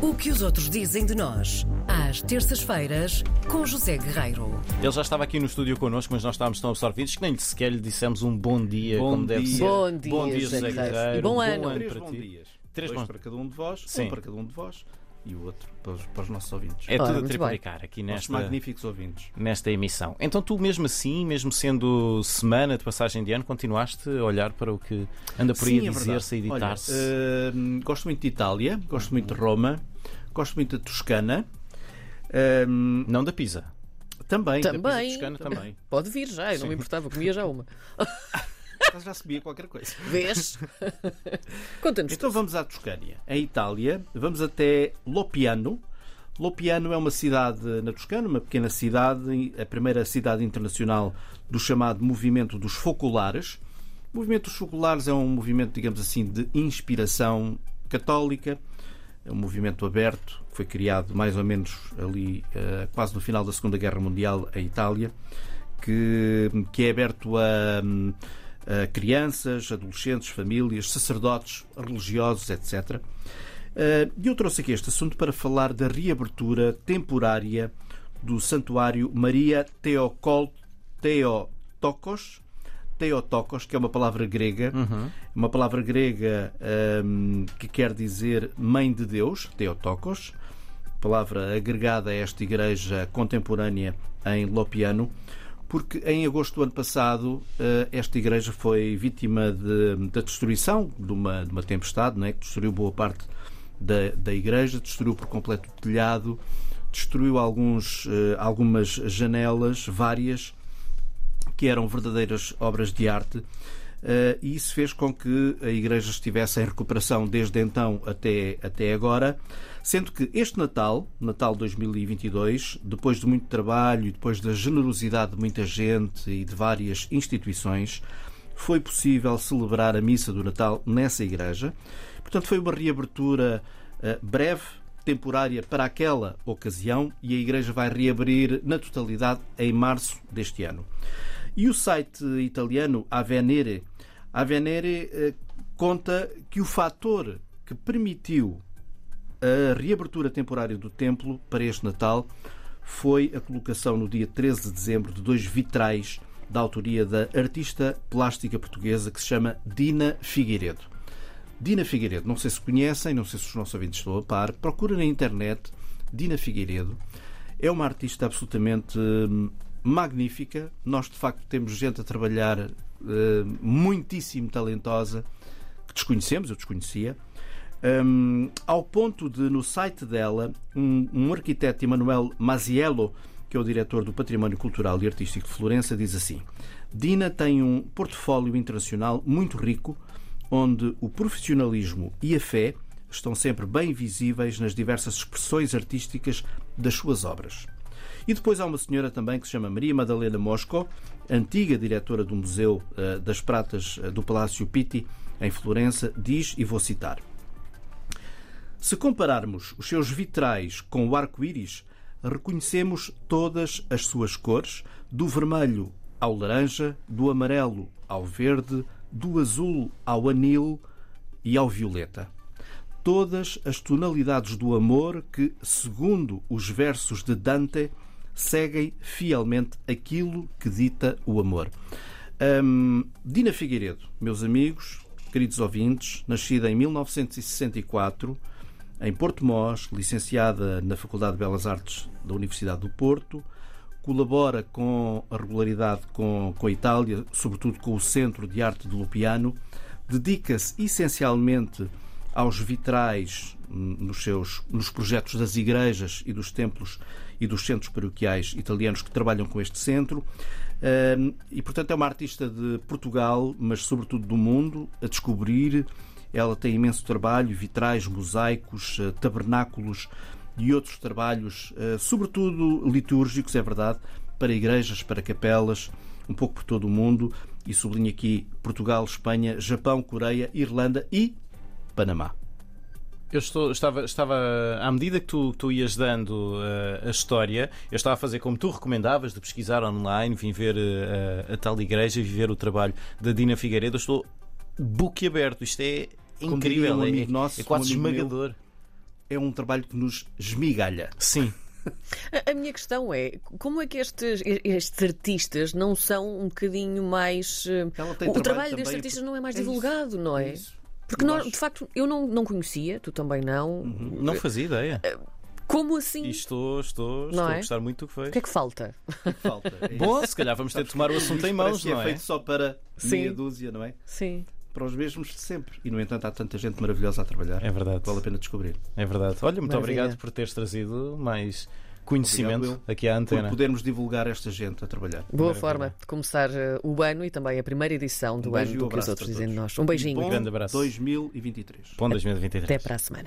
O que os outros dizem de nós, às terças-feiras, com José Guerreiro. Ele já estava aqui no estúdio connosco, mas nós estávamos tão absorvidos que nem sequer lhe dissemos um bom dia, Bom como deve dia. ser. Bom dia, bom dia José José Guerreiro. E bom um ano. Três para bons ti. dias. Três Dois bons- para cada um de vós, Sim. um para cada um de vós e o outro para os, para os nossos ouvintes. É Ora, tudo a muito tripalicar aqui Nossos nesta, magníficos ouvintes. nesta emissão. Então tu mesmo assim, mesmo sendo semana de passagem de ano, continuaste a olhar para o que anda por aí Sim, a é dizer-se e editar-se. Olha, hum, gosto muito de Itália, gosto muito de Roma, gosto muito da Toscana. Hum, Não da Pisa. também. Da Também. Pisa toscana também. Pode vir já, eu não me importava, comia já uma. Mas já sabia qualquer coisa. Vês? Conta-nos. Então vamos à Toscânia. Em Itália, vamos até Lopiano. Lopiano é uma cidade na Toscana, uma pequena cidade, a primeira cidade internacional do chamado movimento dos focolares. O movimento dos focolares é um movimento, digamos assim, de inspiração católica. É um movimento aberto, que foi criado mais ou menos ali, eh, quase no final da Segunda Guerra Mundial, em Itália, que, que é aberto a, hum, a crianças, adolescentes, famílias, sacerdotes, religiosos, etc. Eh, E eu trouxe aqui este assunto para falar da reabertura temporária do Santuário Maria Teocol, Teotokos, Teotokos, que é uma palavra grega, uma palavra grega hum, que quer dizer Mãe de Deus, Teotokos, palavra agregada a esta igreja contemporânea em Lopiano, porque em agosto do ano passado eh, esta igreja foi vítima de- da destruição de uma, de uma tempestade, não é? que destruiu boa parte da, da igreja, destruiu por completo o telhado, destruiu alguns, eh, algumas janelas, várias, que eram verdadeiras obras de arte. Eh, e isso fez com que a Igreja estivesse em recuperação desde então até, até agora, sendo que este Natal, Natal 2022, depois de muito trabalho depois da generosidade de muita gente e de várias instituições, foi possível celebrar a missa do Natal nessa igreja. Portanto, foi uma reabertura eh, breve, temporária para aquela ocasião e a igreja vai reabrir na totalidade em março deste ano. E o site italiano Avenere, Avenere eh, conta que o fator que permitiu a reabertura temporária do templo para este Natal foi a colocação no dia 13 de dezembro de dois vitrais da autoria da artista plástica portuguesa que se chama Dina Figueiredo. Dina Figueiredo, não sei se conhecem, não sei se os nossos ouvintes estão a par, procura na internet Dina Figueiredo. É uma artista absolutamente hum, magnífica. Nós, de facto, temos gente a trabalhar hum, muitíssimo talentosa que desconhecemos, eu desconhecia. Hum, ao ponto de, no site dela, um, um arquiteto, Emanuel Maziello, que é o diretor do Património Cultural e Artístico de Florença, diz assim: Dina tem um portfólio internacional muito rico, onde o profissionalismo e a fé estão sempre bem visíveis nas diversas expressões artísticas das suas obras. E depois há uma senhora também que se chama Maria Madalena Mosco, antiga diretora do Museu eh, das Pratas eh, do Palácio Pitti, em Florença, diz, e vou citar: Se compararmos os seus vitrais com o arco-íris, reconhecemos todas as suas cores, do vermelho ao laranja, do amarelo ao verde, do azul ao anil e ao violeta. Todas as tonalidades do amor que, segundo os versos de Dante, seguem fielmente aquilo que dita o amor. Hum, Dina Figueiredo, meus amigos, queridos ouvintes, nascida em 1964, em Porto Mós, licenciada na Faculdade de Belas Artes da Universidade do Porto, colabora com a regularidade com, com a Itália, sobretudo com o Centro de Arte de Lupiano, dedica-se essencialmente aos vitrais hum, nos seus nos projetos das igrejas e dos templos e dos centros paroquiais italianos que trabalham com este centro. E, portanto, é uma artista de Portugal, mas sobretudo do mundo, a descobrir. Ela tem imenso trabalho, vitrais, mosaicos, eh, tabernáculos e outros trabalhos, eh, sobretudo litúrgicos, é verdade, para igrejas, para capelas, um pouco por todo o mundo. E sublinho aqui Portugal, Espanha, Japão, Coreia, Irlanda e Panamá. Eu estou, estava, estava, à medida que tu, tu ias dando eh, a história, eu estava a fazer como tu recomendavas, de pesquisar online, vim ver eh, a tal igreja, vim ver o trabalho da Dina Figueiredo. Eu estou boquiaberto, isto é incrível, um é- amigo é, nosso, é quase um amigo meu, esmagador. é um trabalho que nos esmigalha. Sim. A, minha questão é, como é que estes, estes artistas não são um bocadinho mais. eh, Ela tem o, trabalho trabalho destes artistas não é mais É isso, divulgado, não é? É isso. Porque nós, Uhum. de facto, eu não, não conhecia, tu também não. Não fazia ideia. Como assim? E estou, estou, estou Não a é? gostar muito do que foi. O que é que falta? Falta. É. Bom, se calhar vamos ter de tomar o assunto em mãos, que não é é? feito só para Sim. meia dúzia, não é? Sim. Para os mesmos de sempre. E, no entanto, há tanta gente maravilhosa a trabalhar. É verdade. Vale a pena descobrir. É verdade. Olha, muito Maravilha. obrigado por teres trazido mais conhecimento Obrigado, aqui à Por antena. podermos divulgar esta gente a trabalhar. Boa forma de começar eh, o ano e também a primeira edição do Um ano um do que os outros dizem de nós. Um beijinho. Bom grande abraço. 2023. Bom 2023. Até para a semana.